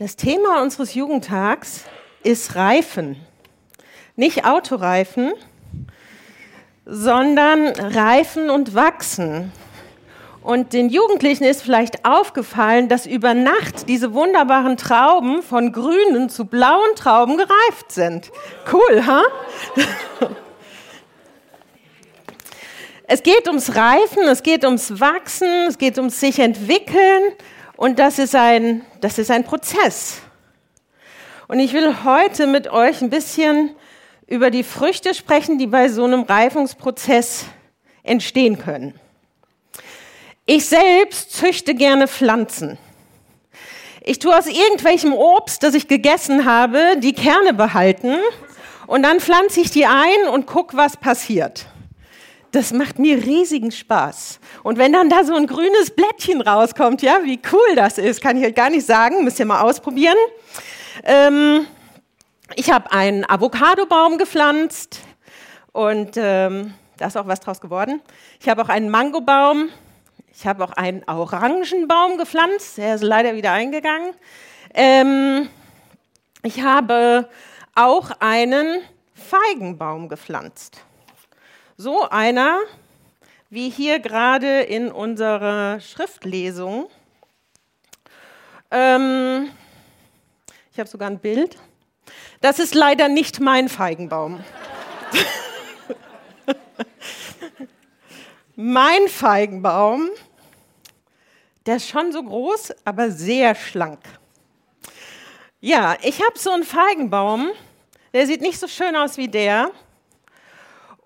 Das Thema unseres Jugendtags ist Reifen. Nicht Autoreifen, sondern Reifen und Wachsen. Und den Jugendlichen ist vielleicht aufgefallen, dass über Nacht diese wunderbaren Trauben von grünen zu blauen Trauben gereift sind. Cool, ha? Huh? Es geht ums Reifen, es geht ums Wachsen, es geht ums sich entwickeln und das ist ein, das ist ein Prozess. Und ich will heute mit euch ein bisschen über die Früchte sprechen, die bei so einem Reifungsprozess entstehen können. Ich selbst züchte gerne Pflanzen. Ich tue aus irgendwelchem Obst, das ich gegessen habe, die Kerne behalten und dann pflanze ich die ein und gucke, was passiert das macht mir riesigen Spaß. Und wenn dann da so ein grünes Blättchen rauskommt, ja, wie cool das ist, kann ich euch gar nicht sagen, müsst ihr mal ausprobieren. Ähm, ich habe einen Avocadobaum gepflanzt und ähm, da ist auch was draus geworden. Ich habe auch einen Mangobaum. Ich habe auch einen Orangenbaum gepflanzt. Der ist leider wieder eingegangen. Ähm, ich habe auch einen Feigenbaum gepflanzt. So einer, wie hier gerade in unserer Schriftlesung. Ähm, ich habe sogar ein Bild. Das ist leider nicht mein Feigenbaum. mein Feigenbaum, der ist schon so groß, aber sehr schlank. Ja, ich habe so einen Feigenbaum, der sieht nicht so schön aus wie der.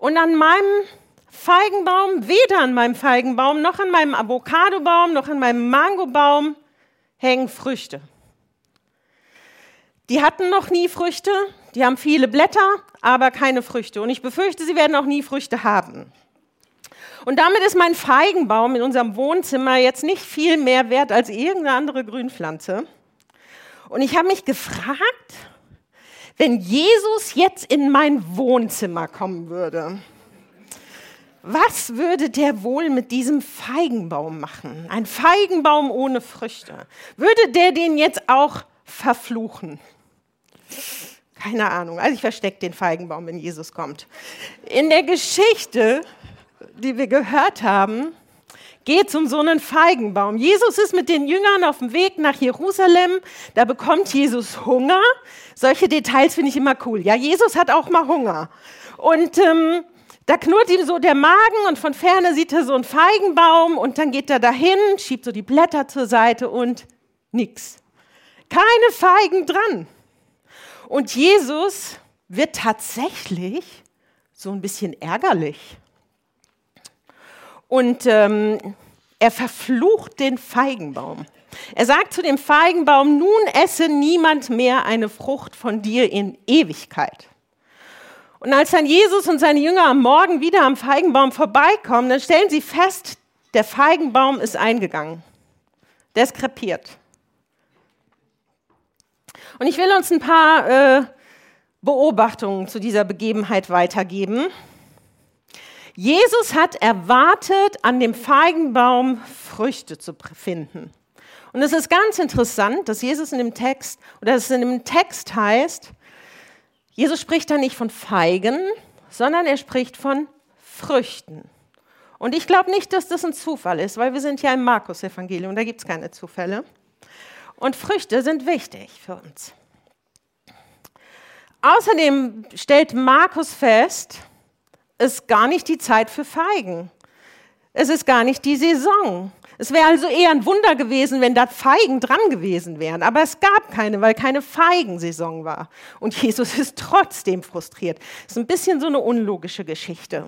Und an meinem Feigenbaum, weder an meinem Feigenbaum, noch an meinem Avocadobaum, noch an meinem Mangobaum hängen Früchte. Die hatten noch nie Früchte, die haben viele Blätter, aber keine Früchte. Und ich befürchte, sie werden auch nie Früchte haben. Und damit ist mein Feigenbaum in unserem Wohnzimmer jetzt nicht viel mehr wert als irgendeine andere Grünpflanze. Und ich habe mich gefragt, wenn Jesus jetzt in mein Wohnzimmer kommen würde, was würde der wohl mit diesem Feigenbaum machen? Ein Feigenbaum ohne Früchte. Würde der den jetzt auch verfluchen? Keine Ahnung. Also ich verstecke den Feigenbaum, wenn Jesus kommt. In der Geschichte, die wir gehört haben, geht um so einen Feigenbaum. Jesus ist mit den Jüngern auf dem Weg nach Jerusalem. Da bekommt Jesus Hunger. Solche Details finde ich immer cool. Ja, Jesus hat auch mal Hunger. Und ähm, da knurrt ihm so der Magen und von ferne sieht er so einen Feigenbaum und dann geht er dahin, schiebt so die Blätter zur Seite und nix. Keine Feigen dran. Und Jesus wird tatsächlich so ein bisschen ärgerlich. Und ähm, er verflucht den Feigenbaum. Er sagt zu dem Feigenbaum, nun esse niemand mehr eine Frucht von dir in Ewigkeit. Und als dann Jesus und seine Jünger am Morgen wieder am Feigenbaum vorbeikommen, dann stellen sie fest, der Feigenbaum ist eingegangen. Der ist krepiert. Und ich will uns ein paar äh, Beobachtungen zu dieser Begebenheit weitergeben. Jesus hat erwartet, an dem Feigenbaum Früchte zu finden. Und es ist ganz interessant, dass Jesus in dem Text, oder dass es in dem Text heißt, Jesus spricht da nicht von Feigen, sondern er spricht von Früchten. Und ich glaube nicht, dass das ein Zufall ist, weil wir sind ja im Markus-Evangelium, da gibt es keine Zufälle. Und Früchte sind wichtig für uns. Außerdem stellt Markus fest, ist gar nicht die Zeit für Feigen. Es ist gar nicht die Saison. Es wäre also eher ein Wunder gewesen, wenn da Feigen dran gewesen wären. Aber es gab keine, weil keine Feigensaison war. Und Jesus ist trotzdem frustriert. Das ist ein bisschen so eine unlogische Geschichte.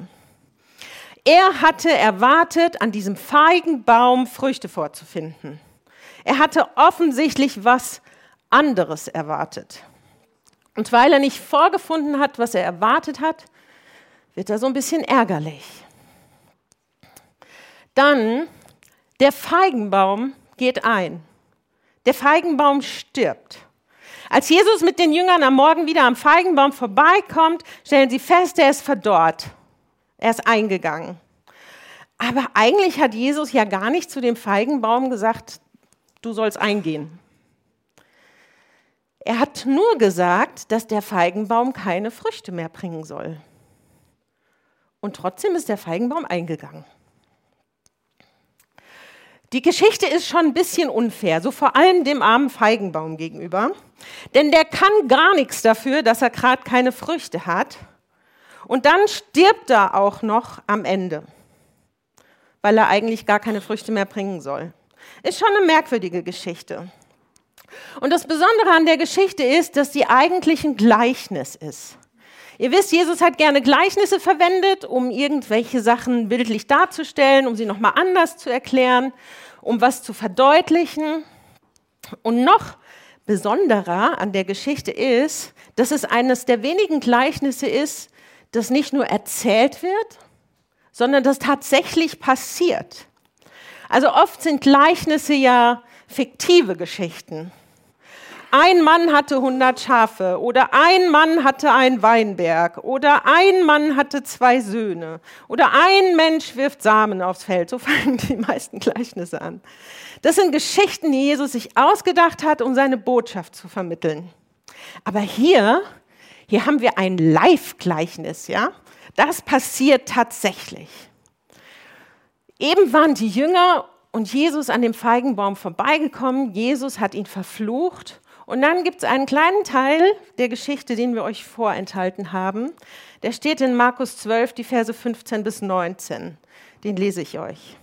Er hatte erwartet, an diesem Feigenbaum Früchte vorzufinden. Er hatte offensichtlich was anderes erwartet. Und weil er nicht vorgefunden hat, was er erwartet hat, wird er so ein bisschen ärgerlich. Dann, der Feigenbaum geht ein. Der Feigenbaum stirbt. Als Jesus mit den Jüngern am Morgen wieder am Feigenbaum vorbeikommt, stellen sie fest, er ist verdorrt. Er ist eingegangen. Aber eigentlich hat Jesus ja gar nicht zu dem Feigenbaum gesagt, du sollst eingehen. Er hat nur gesagt, dass der Feigenbaum keine Früchte mehr bringen soll. Und trotzdem ist der Feigenbaum eingegangen. Die Geschichte ist schon ein bisschen unfair, so vor allem dem armen Feigenbaum gegenüber. Denn der kann gar nichts dafür, dass er gerade keine Früchte hat. Und dann stirbt er auch noch am Ende, weil er eigentlich gar keine Früchte mehr bringen soll. Ist schon eine merkwürdige Geschichte. Und das Besondere an der Geschichte ist, dass sie eigentlich ein Gleichnis ist. Ihr wisst, Jesus hat gerne Gleichnisse verwendet, um irgendwelche Sachen bildlich darzustellen, um sie nochmal anders zu erklären, um was zu verdeutlichen. Und noch besonderer an der Geschichte ist, dass es eines der wenigen Gleichnisse ist, das nicht nur erzählt wird, sondern das tatsächlich passiert. Also oft sind Gleichnisse ja fiktive Geschichten. Ein Mann hatte 100 Schafe oder ein Mann hatte einen Weinberg oder ein Mann hatte zwei Söhne oder ein Mensch wirft Samen aufs Feld. So fangen die meisten Gleichnisse an. Das sind Geschichten, die Jesus sich ausgedacht hat, um seine Botschaft zu vermitteln. Aber hier, hier haben wir ein Live-Gleichnis, ja? Das passiert tatsächlich. Eben waren die Jünger und Jesus an dem Feigenbaum vorbeigekommen. Jesus hat ihn verflucht und dann gibt es einen kleinen Teil der Geschichte, den wir euch vorenthalten haben. Der steht in Markus 12, die Verse 15 bis 19. Den lese ich euch.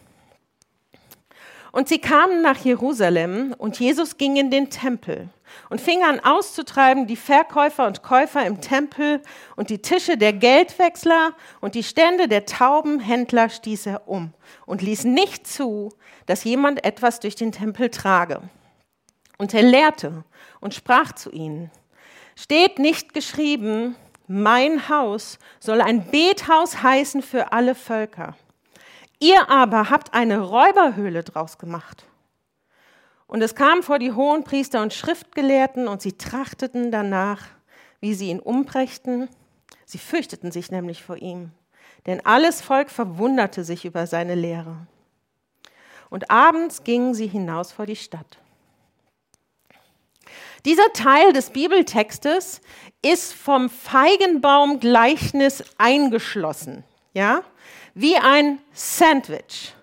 Und sie kamen nach Jerusalem und Jesus ging in den Tempel und fing an auszutreiben die Verkäufer und Käufer im Tempel und die Tische der Geldwechsler und die Stände der Taubenhändler stieß er um und ließ nicht zu, dass jemand etwas durch den Tempel trage. Und er lehrte und sprach zu ihnen, steht nicht geschrieben, mein Haus soll ein Bethaus heißen für alle Völker. Ihr aber habt eine Räuberhöhle draus gemacht. Und es kam vor die hohen Priester und Schriftgelehrten und sie trachteten danach, wie sie ihn umbrächten. Sie fürchteten sich nämlich vor ihm, denn alles Volk verwunderte sich über seine Lehre. Und abends gingen sie hinaus vor die Stadt. Dieser Teil des Bibeltextes ist vom Feigenbaumgleichnis eingeschlossen, ja, wie ein Sandwich.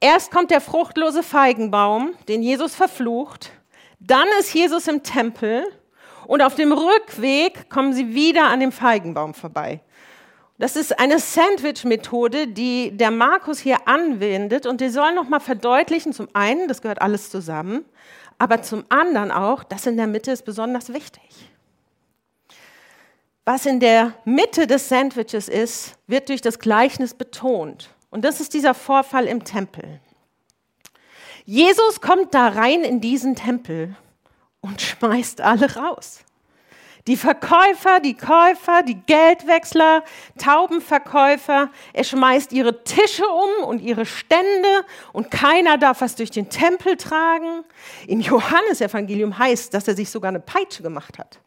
Erst kommt der fruchtlose Feigenbaum, den Jesus verflucht, dann ist Jesus im Tempel und auf dem Rückweg kommen sie wieder an dem Feigenbaum vorbei. Das ist eine Sandwich-Methode, die der Markus hier anwendet und die soll nochmal verdeutlichen, zum einen, das gehört alles zusammen, aber zum anderen auch, das in der Mitte ist besonders wichtig. Was in der Mitte des Sandwiches ist, wird durch das Gleichnis betont. Und das ist dieser Vorfall im Tempel. Jesus kommt da rein in diesen Tempel und schmeißt alle raus. Die Verkäufer, die Käufer, die Geldwechsler, Taubenverkäufer. Er schmeißt ihre Tische um und ihre Stände und keiner darf was durch den Tempel tragen. Im Johannesevangelium heißt, dass er sich sogar eine Peitsche gemacht hat.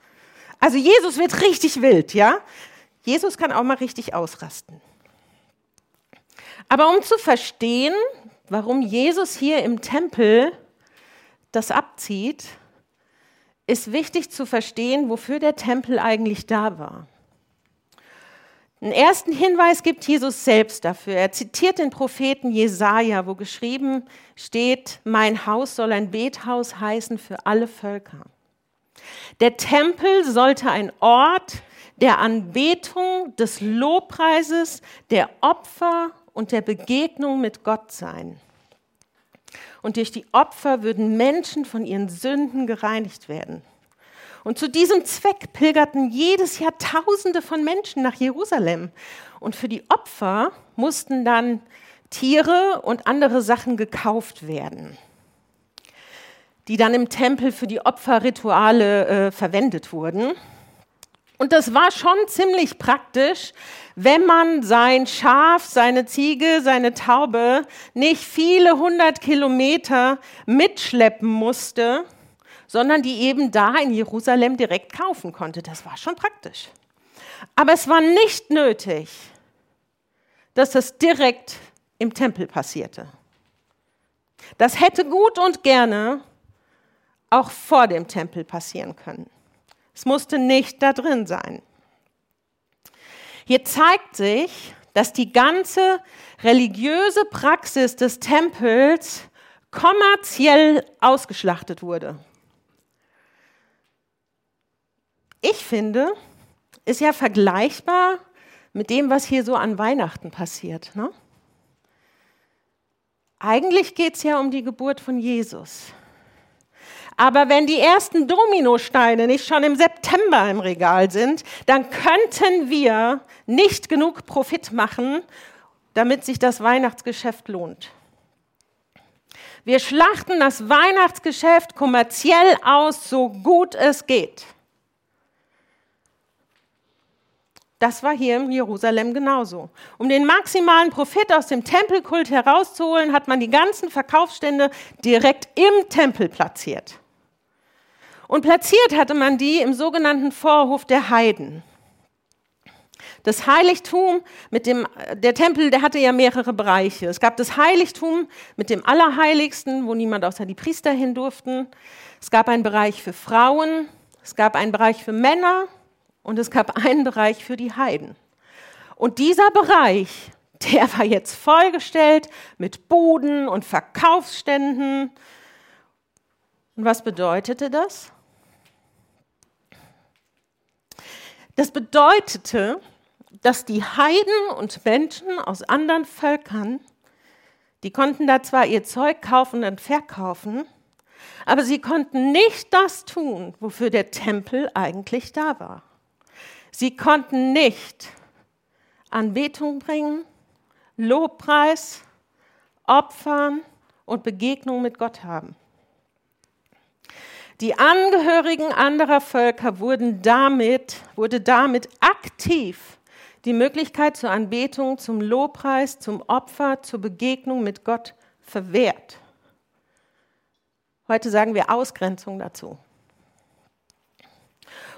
Also Jesus wird richtig wild, ja? Jesus kann auch mal richtig ausrasten. Aber um zu verstehen, warum Jesus hier im Tempel das abzieht, ist wichtig zu verstehen, wofür der Tempel eigentlich da war. Einen ersten Hinweis gibt Jesus selbst dafür. Er zitiert den Propheten Jesaja, wo geschrieben steht: Mein Haus soll ein Bethaus heißen für alle Völker. Der Tempel sollte ein Ort der Anbetung, des Lobpreises, der Opfer und der Begegnung mit Gott sein und durch die Opfer würden Menschen von ihren Sünden gereinigt werden. Und zu diesem Zweck pilgerten jedes Jahr Tausende von Menschen nach Jerusalem. Und für die Opfer mussten dann Tiere und andere Sachen gekauft werden, die dann im Tempel für die Opferrituale äh, verwendet wurden. Und das war schon ziemlich praktisch, wenn man sein Schaf, seine Ziege, seine Taube nicht viele hundert Kilometer mitschleppen musste, sondern die eben da in Jerusalem direkt kaufen konnte. Das war schon praktisch. Aber es war nicht nötig, dass das direkt im Tempel passierte. Das hätte gut und gerne auch vor dem Tempel passieren können. Es musste nicht da drin sein. Hier zeigt sich, dass die ganze religiöse Praxis des Tempels kommerziell ausgeschlachtet wurde. Ich finde, ist ja vergleichbar mit dem, was hier so an Weihnachten passiert. Ne? Eigentlich geht es ja um die Geburt von Jesus. Aber wenn die ersten Dominosteine nicht schon im September im Regal sind, dann könnten wir nicht genug Profit machen, damit sich das Weihnachtsgeschäft lohnt. Wir schlachten das Weihnachtsgeschäft kommerziell aus, so gut es geht. Das war hier in Jerusalem genauso. Um den maximalen Profit aus dem Tempelkult herauszuholen, hat man die ganzen Verkaufsstände direkt im Tempel platziert. Und platziert hatte man die im sogenannten Vorhof der Heiden. Das Heiligtum mit dem, der Tempel, der hatte ja mehrere Bereiche. Es gab das Heiligtum mit dem Allerheiligsten, wo niemand außer die Priester hin durften. Es gab einen Bereich für Frauen. Es gab einen Bereich für Männer und es gab einen Bereich für die Heiden. Und dieser Bereich, der war jetzt vollgestellt mit Buden und Verkaufsständen. Und was bedeutete das? Das bedeutete, dass die Heiden und Menschen aus anderen Völkern, die konnten da zwar ihr Zeug kaufen und verkaufen, aber sie konnten nicht das tun, wofür der Tempel eigentlich da war. Sie konnten nicht Anbetung bringen, Lobpreis, Opfern und Begegnung mit Gott haben. Die Angehörigen anderer Völker wurden damit, wurde damit aktiv die Möglichkeit zur Anbetung, zum Lobpreis, zum Opfer, zur Begegnung mit Gott verwehrt. Heute sagen wir Ausgrenzung dazu.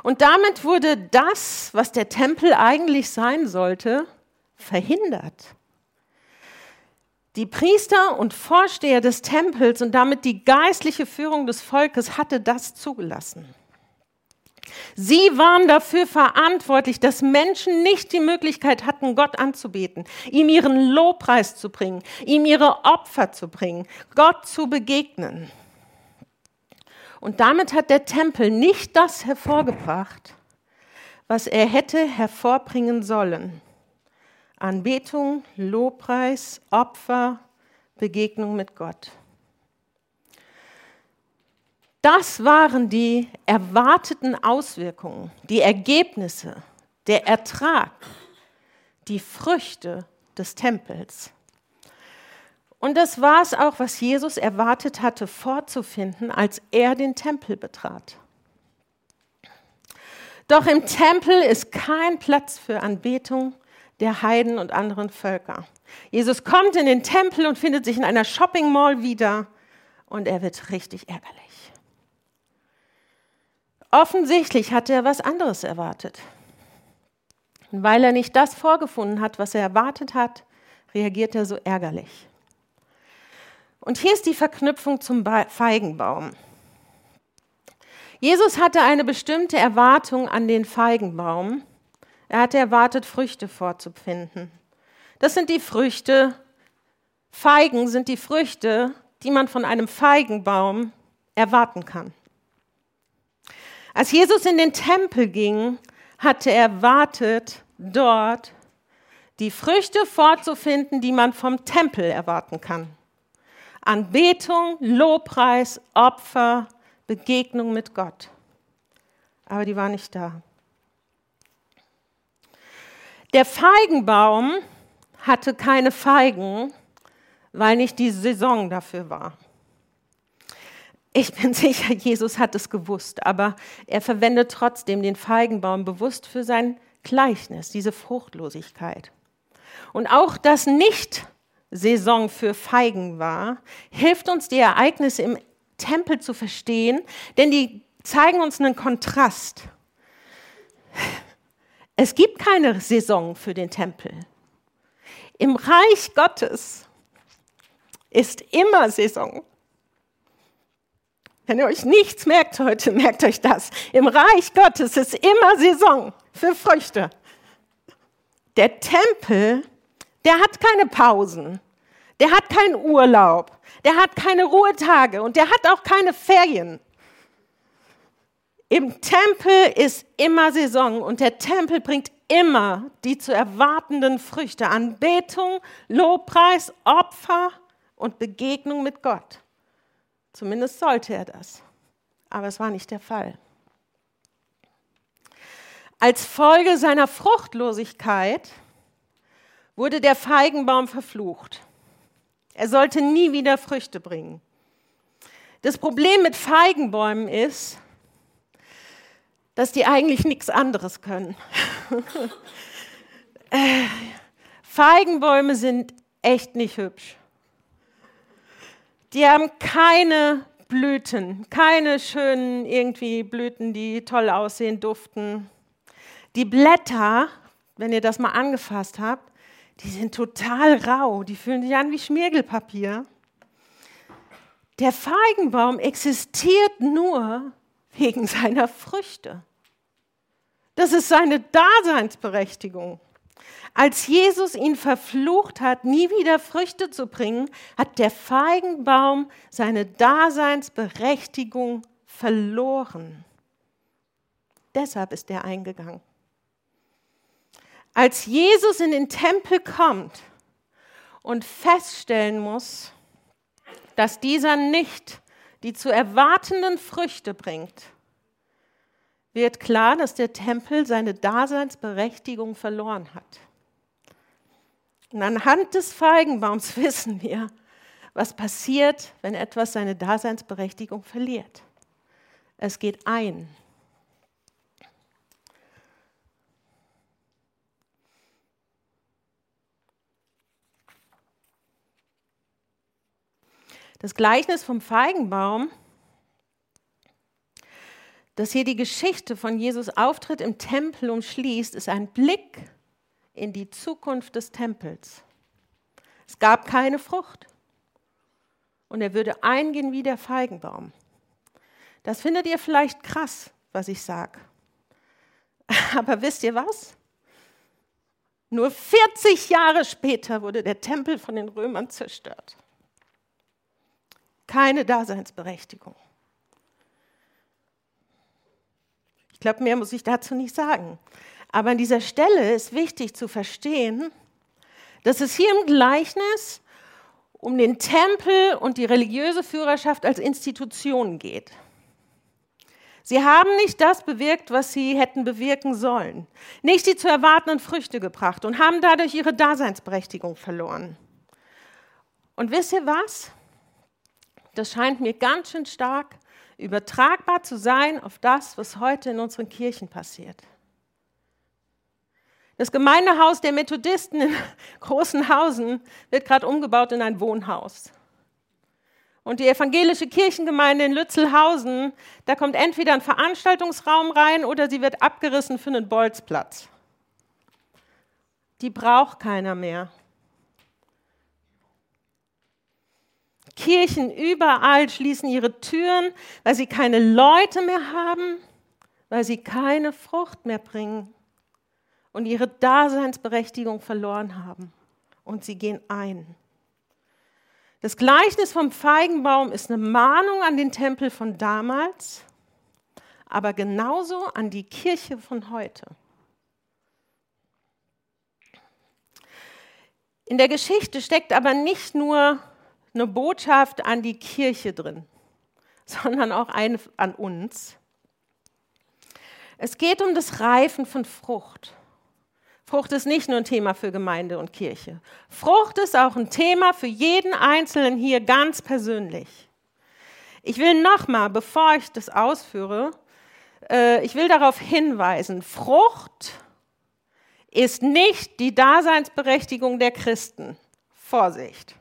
Und damit wurde das, was der Tempel eigentlich sein sollte, verhindert. Die Priester und Vorsteher des Tempels und damit die geistliche Führung des Volkes hatte das zugelassen. Sie waren dafür verantwortlich, dass Menschen nicht die Möglichkeit hatten, Gott anzubeten, ihm ihren Lobpreis zu bringen, ihm ihre Opfer zu bringen, Gott zu begegnen. Und damit hat der Tempel nicht das hervorgebracht, was er hätte hervorbringen sollen. Anbetung, Lobpreis, Opfer, Begegnung mit Gott. Das waren die erwarteten Auswirkungen, die Ergebnisse, der Ertrag, die Früchte des Tempels. Und das war es auch, was Jesus erwartet hatte vorzufinden, als er den Tempel betrat. Doch im Tempel ist kein Platz für Anbetung der Heiden und anderen Völker. Jesus kommt in den Tempel und findet sich in einer Shopping Mall wieder und er wird richtig ärgerlich. Offensichtlich hat er was anderes erwartet. Und weil er nicht das vorgefunden hat, was er erwartet hat, reagiert er so ärgerlich. Und hier ist die Verknüpfung zum Feigenbaum. Jesus hatte eine bestimmte Erwartung an den Feigenbaum. Er hatte erwartet, Früchte vorzufinden. Das sind die Früchte, Feigen sind die Früchte, die man von einem Feigenbaum erwarten kann. Als Jesus in den Tempel ging, hatte er erwartet, dort die Früchte vorzufinden, die man vom Tempel erwarten kann. Anbetung, Lobpreis, Opfer, Begegnung mit Gott. Aber die war nicht da. Der Feigenbaum hatte keine Feigen, weil nicht die Saison dafür war. Ich bin sicher, Jesus hat es gewusst, aber er verwendet trotzdem den Feigenbaum bewusst für sein Gleichnis, diese Fruchtlosigkeit. Und auch das nicht Saison für Feigen war, hilft uns die Ereignisse im Tempel zu verstehen, denn die zeigen uns einen Kontrast. Es gibt keine Saison für den Tempel. Im Reich Gottes ist immer Saison. Wenn ihr euch nichts merkt heute, merkt euch das. Im Reich Gottes ist immer Saison für Früchte. Der Tempel, der hat keine Pausen. Der hat keinen Urlaub. Der hat keine Ruhetage und der hat auch keine Ferien. Im Tempel ist immer Saison und der Tempel bringt immer die zu erwartenden Früchte, Anbetung, Lobpreis, Opfer und Begegnung mit Gott. Zumindest sollte er das. Aber es war nicht der Fall. Als Folge seiner Fruchtlosigkeit wurde der Feigenbaum verflucht. Er sollte nie wieder Früchte bringen. Das Problem mit Feigenbäumen ist, dass die eigentlich nichts anderes können. Äh, Feigenbäume sind echt nicht hübsch. Die haben keine Blüten, keine schönen irgendwie Blüten, die toll aussehen, duften. Die Blätter, wenn ihr das mal angefasst habt, die sind total rau, die fühlen sich an wie Schmirgelpapier. Der Feigenbaum existiert nur wegen seiner Früchte. Das ist seine Daseinsberechtigung. Als Jesus ihn verflucht hat, nie wieder Früchte zu bringen, hat der Feigenbaum seine Daseinsberechtigung verloren. Deshalb ist er eingegangen. Als Jesus in den Tempel kommt und feststellen muss, dass dieser nicht die zu erwartenden Früchte bringt, wird klar, dass der Tempel seine Daseinsberechtigung verloren hat. Und anhand des Feigenbaums wissen wir, was passiert, wenn etwas seine Daseinsberechtigung verliert. Es geht ein. Das Gleichnis vom Feigenbaum, das hier die Geschichte von Jesus Auftritt im Tempel umschließt, ist ein Blick in die Zukunft des Tempels. Es gab keine Frucht und er würde eingehen wie der Feigenbaum. Das findet ihr vielleicht krass, was ich sage. Aber wisst ihr was? Nur 40 Jahre später wurde der Tempel von den Römern zerstört keine Daseinsberechtigung. Ich glaube, mehr muss ich dazu nicht sagen. Aber an dieser Stelle ist wichtig zu verstehen, dass es hier im Gleichnis um den Tempel und die religiöse Führerschaft als Institution geht. Sie haben nicht das bewirkt, was sie hätten bewirken sollen, nicht die zu erwartenden Früchte gebracht und haben dadurch ihre Daseinsberechtigung verloren. Und wisst ihr was? Das scheint mir ganz schön stark übertragbar zu sein auf das, was heute in unseren Kirchen passiert. Das Gemeindehaus der Methodisten in Großenhausen wird gerade umgebaut in ein Wohnhaus. Und die evangelische Kirchengemeinde in Lützelhausen, da kommt entweder ein Veranstaltungsraum rein oder sie wird abgerissen für einen Bolzplatz. Die braucht keiner mehr. Kirchen überall schließen ihre Türen, weil sie keine Leute mehr haben, weil sie keine Frucht mehr bringen und ihre Daseinsberechtigung verloren haben. Und sie gehen ein. Das Gleichnis vom Feigenbaum ist eine Mahnung an den Tempel von damals, aber genauso an die Kirche von heute. In der Geschichte steckt aber nicht nur eine Botschaft an die Kirche drin, sondern auch eine an uns. Es geht um das Reifen von Frucht. Frucht ist nicht nur ein Thema für Gemeinde und Kirche. Frucht ist auch ein Thema für jeden Einzelnen hier ganz persönlich. Ich will nochmal, bevor ich das ausführe, äh, ich will darauf hinweisen, Frucht ist nicht die Daseinsberechtigung der Christen. Vorsicht.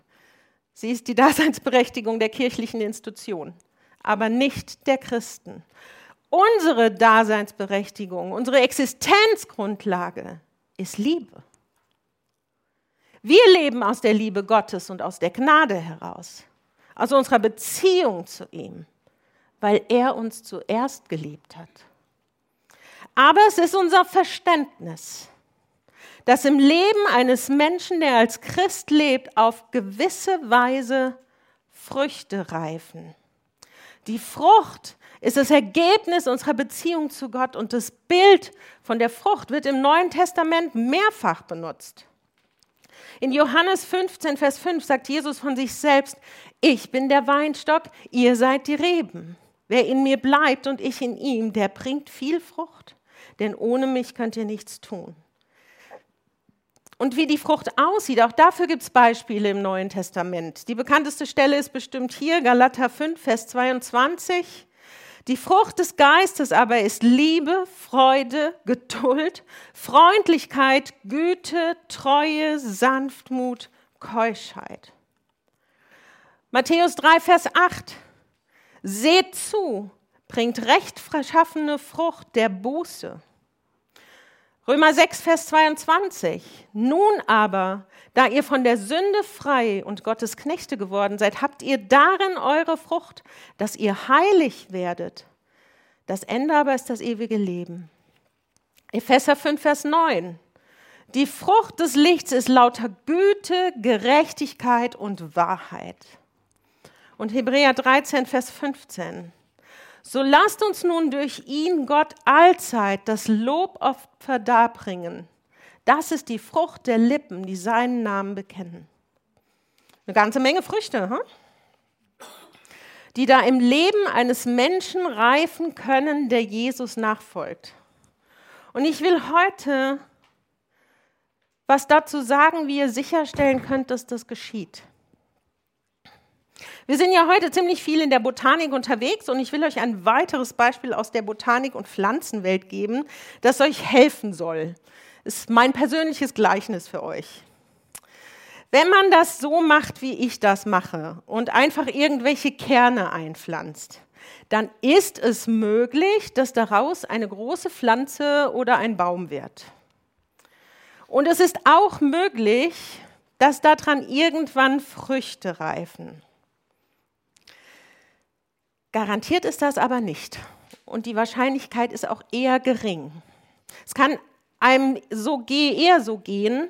Sie ist die Daseinsberechtigung der kirchlichen Institution, aber nicht der Christen. Unsere Daseinsberechtigung, unsere Existenzgrundlage ist Liebe. Wir leben aus der Liebe Gottes und aus der Gnade heraus, aus unserer Beziehung zu ihm. weil er uns zuerst geliebt hat. Aber es ist unser Verständnis, dass im Leben eines Menschen, der als Christ lebt, auf gewisse Weise Früchte reifen. Die Frucht ist das Ergebnis unserer Beziehung zu Gott und das Bild von der Frucht wird im Neuen Testament mehrfach benutzt. In Johannes 15, Vers 5 sagt Jesus von sich selbst, ich bin der Weinstock, ihr seid die Reben. Wer in mir bleibt und ich in ihm, der bringt viel Frucht, denn ohne mich könnt ihr nichts tun. Und wie die Frucht aussieht, auch dafür gibt es Beispiele im Neuen Testament. Die bekannteste Stelle ist bestimmt hier, Galater 5, Vers 22. Die Frucht des Geistes aber ist Liebe, Freude, Geduld, Freundlichkeit, Güte, Treue, Sanftmut, Keuschheit. Matthäus 3, Vers 8. Seht zu, bringt rechtschaffene Frucht der Buße. Römer 6, Vers 22. Nun aber, da ihr von der Sünde frei und Gottes Knechte geworden seid, habt ihr darin eure Frucht, dass ihr heilig werdet. Das Ende aber ist das ewige Leben. Epheser 5, Vers 9. Die Frucht des Lichts ist lauter Güte, Gerechtigkeit und Wahrheit. Und Hebräer 13, Vers 15. So lasst uns nun durch ihn, Gott, allzeit das Lobopfer darbringen das ist die Frucht der Lippen, die seinen Namen bekennen. Eine ganze Menge Früchte, hm? die da im Leben eines Menschen reifen können, der Jesus nachfolgt. Und ich will heute was dazu sagen, wie ihr sicherstellen könnt, dass das geschieht. Wir sind ja heute ziemlich viel in der Botanik unterwegs und ich will euch ein weiteres Beispiel aus der Botanik- und Pflanzenwelt geben, das euch helfen soll, ist mein persönliches Gleichnis für euch. Wenn man das so macht, wie ich das mache und einfach irgendwelche Kerne einpflanzt, dann ist es möglich, dass daraus eine große Pflanze oder ein Baum wird. Und es ist auch möglich, dass daran irgendwann Früchte reifen. Garantiert ist das aber nicht. Und die Wahrscheinlichkeit ist auch eher gering. Es kann einem so eher so gehen,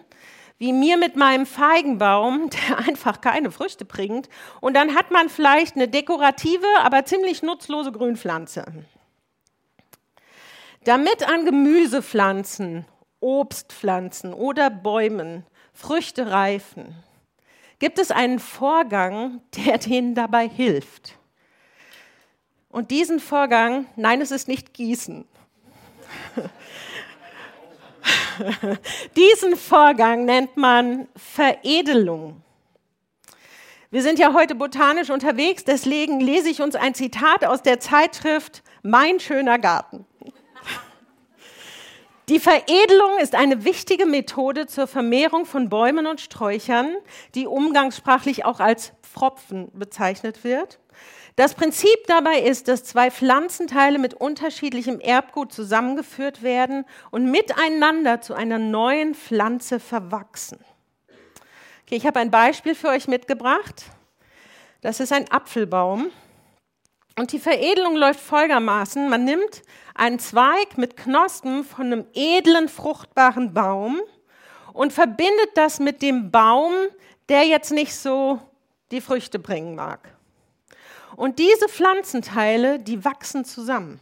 wie mir mit meinem Feigenbaum, der einfach keine Früchte bringt. Und dann hat man vielleicht eine dekorative, aber ziemlich nutzlose Grünpflanze. Damit an Gemüsepflanzen, Obstpflanzen oder Bäumen Früchte reifen, gibt es einen Vorgang, der denen dabei hilft. Und diesen Vorgang, nein, es ist nicht Gießen. Diesen Vorgang nennt man Veredelung. Wir sind ja heute botanisch unterwegs, deswegen lese ich uns ein Zitat aus der Zeitschrift Mein schöner Garten. Die Veredelung ist eine wichtige Methode zur Vermehrung von Bäumen und Sträuchern, die umgangssprachlich auch als Pfropfen bezeichnet wird. Das Prinzip dabei ist, dass zwei Pflanzenteile mit unterschiedlichem Erbgut zusammengeführt werden und miteinander zu einer neuen Pflanze verwachsen. Okay, ich habe ein Beispiel für euch mitgebracht. Das ist ein Apfelbaum. Und die Veredelung läuft folgermaßen. Man nimmt einen Zweig mit Knospen von einem edlen, fruchtbaren Baum und verbindet das mit dem Baum, der jetzt nicht so die Früchte bringen mag. Und diese Pflanzenteile, die wachsen zusammen.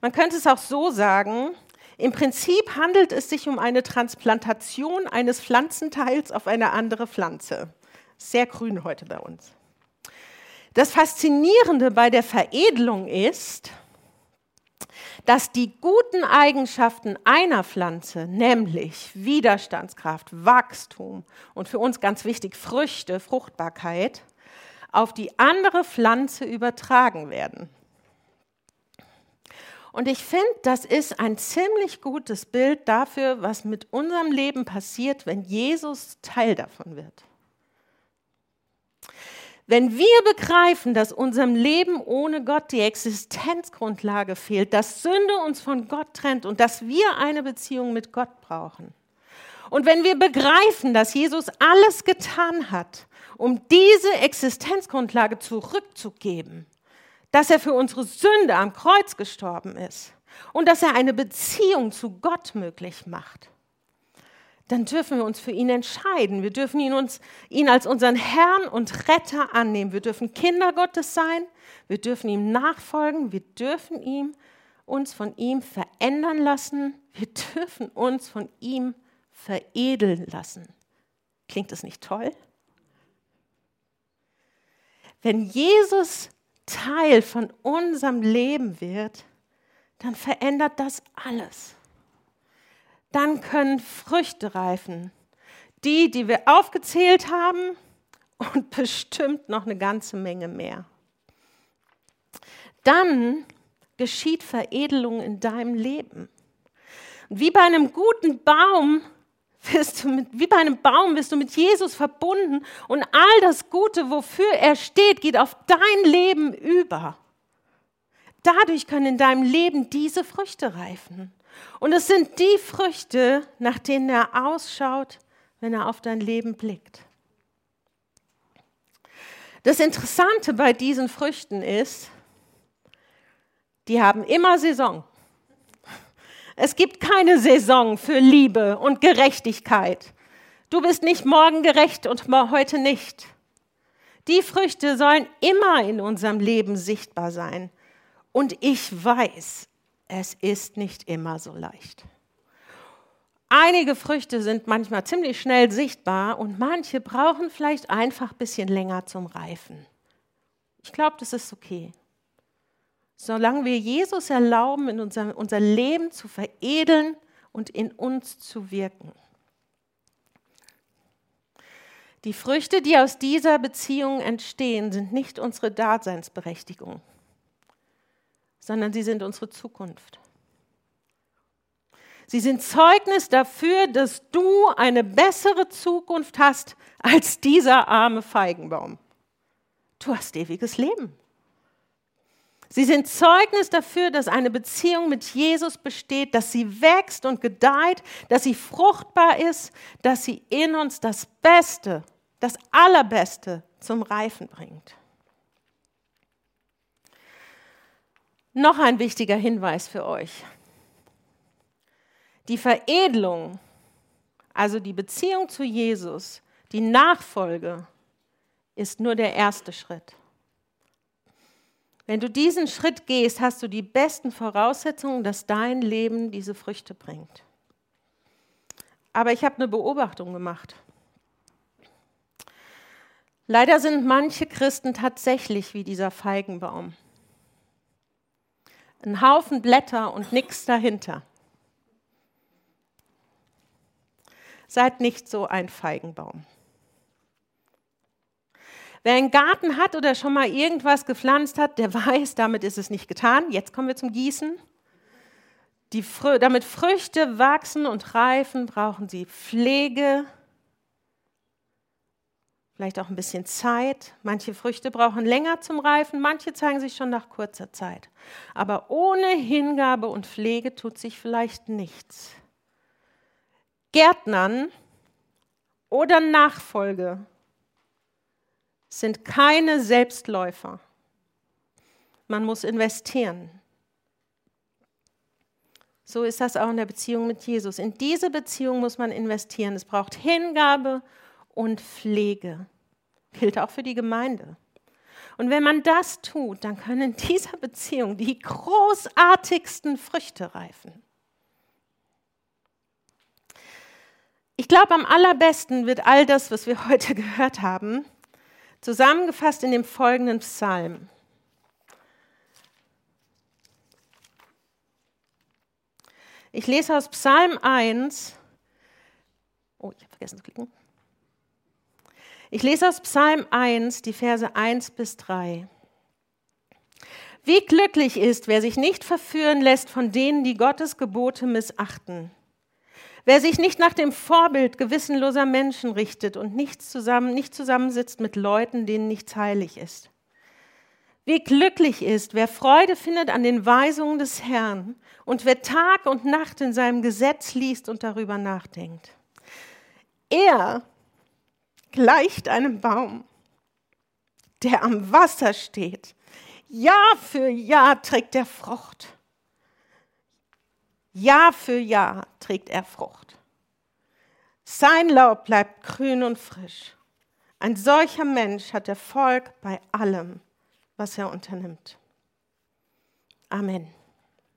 Man könnte es auch so sagen, im Prinzip handelt es sich um eine Transplantation eines Pflanzenteils auf eine andere Pflanze. Sehr grün heute bei uns. Das Faszinierende bei der Veredelung ist, dass die guten Eigenschaften einer Pflanze, nämlich Widerstandskraft, Wachstum und für uns ganz wichtig Früchte, Fruchtbarkeit, auf die andere Pflanze übertragen werden. Und ich finde, das ist ein ziemlich gutes Bild dafür, was mit unserem Leben passiert, wenn Jesus Teil davon wird. Wenn wir begreifen, dass unserem Leben ohne Gott die Existenzgrundlage fehlt, dass Sünde uns von Gott trennt und dass wir eine Beziehung mit Gott brauchen. Und wenn wir begreifen, dass Jesus alles getan hat, um diese Existenzgrundlage zurückzugeben, dass er für unsere Sünde am Kreuz gestorben ist und dass er eine Beziehung zu Gott möglich macht, dann dürfen wir uns für ihn entscheiden. Wir dürfen ihn, uns, ihn als unseren Herrn und Retter annehmen. Wir dürfen Kinder Gottes sein. Wir dürfen ihm nachfolgen. Wir dürfen ihm, uns von ihm verändern lassen. Wir dürfen uns von ihm veredeln lassen. Klingt das nicht toll? Wenn Jesus Teil von unserem Leben wird, dann verändert das alles. Dann können Früchte reifen. Die, die wir aufgezählt haben und bestimmt noch eine ganze Menge mehr. Dann geschieht Veredelung in deinem Leben. wie bei einem guten Baum wirst du mit, wie bei einem Baum wirst du mit Jesus verbunden und all das Gute, wofür er steht, geht auf dein Leben über. Dadurch können in deinem Leben diese Früchte reifen. Und es sind die Früchte, nach denen er ausschaut, wenn er auf dein Leben blickt. Das Interessante bei diesen Früchten ist, die haben immer Saison. Es gibt keine Saison für Liebe und Gerechtigkeit. Du bist nicht morgen gerecht und heute nicht. Die Früchte sollen immer in unserem Leben sichtbar sein. Und ich weiß, es ist nicht immer so leicht. Einige Früchte sind manchmal ziemlich schnell sichtbar und manche brauchen vielleicht einfach ein bisschen länger zum Reifen. Ich glaube, das ist okay. Solange wir Jesus erlauben, in unser, unser Leben zu veredeln und in uns zu wirken. Die Früchte, die aus dieser Beziehung entstehen, sind nicht unsere Daseinsberechtigung sondern sie sind unsere Zukunft. Sie sind Zeugnis dafür, dass du eine bessere Zukunft hast als dieser arme Feigenbaum. Du hast ewiges Leben. Sie sind Zeugnis dafür, dass eine Beziehung mit Jesus besteht, dass sie wächst und gedeiht, dass sie fruchtbar ist, dass sie in uns das Beste, das Allerbeste zum Reifen bringt. Noch ein wichtiger Hinweis für euch. Die Veredelung, also die Beziehung zu Jesus, die Nachfolge, ist nur der erste Schritt. Wenn du diesen Schritt gehst, hast du die besten Voraussetzungen, dass dein Leben diese Früchte bringt. Aber ich habe eine Beobachtung gemacht. Leider sind manche Christen tatsächlich wie dieser Feigenbaum ein Haufen Blätter und nichts dahinter. Seid nicht so ein Feigenbaum. Wer einen Garten hat oder schon mal irgendwas gepflanzt hat, der weiß, damit ist es nicht getan. Jetzt kommen wir zum Gießen. Die, damit Früchte wachsen und reifen, brauchen sie Pflege, vielleicht auch ein bisschen Zeit. Manche Früchte brauchen länger zum Reifen, manche zeigen sich schon nach kurzer Zeit. Aber ohne Hingabe und Pflege tut sich vielleicht nichts. Gärtnern oder Nachfolge sind keine Selbstläufer. Man muss investieren. So ist das auch in der Beziehung mit Jesus. In diese Beziehung muss man investieren. Es braucht Hingabe und Pflege. Gilt auch für die Gemeinde. Und wenn man das tut, dann können in dieser Beziehung die großartigsten Früchte reifen. Ich glaube, am allerbesten wird all das, was wir heute gehört haben, zusammengefasst in dem folgenden Psalm. Ich lese aus Psalm 1. Oh, ich habe vergessen zu klicken. Ich lese aus Psalm 1 die Verse 1 bis 3. Wie glücklich ist, wer sich nicht verführen lässt von denen, die Gottes Gebote missachten. Wer sich nicht nach dem Vorbild gewissenloser Menschen richtet und nicht, zusammen, nicht zusammensitzt mit Leuten, denen nichts heilig ist. Wie glücklich ist, wer Freude findet an den Weisungen des Herrn und wer Tag und Nacht in seinem Gesetz liest und darüber nachdenkt. Er gleicht einem Baum, der am Wasser steht. Jahr für Jahr trägt er Frucht. Jahr für Jahr trägt er Frucht. Sein Laub bleibt grün und frisch. Ein solcher Mensch hat Erfolg bei allem, was er unternimmt. Amen.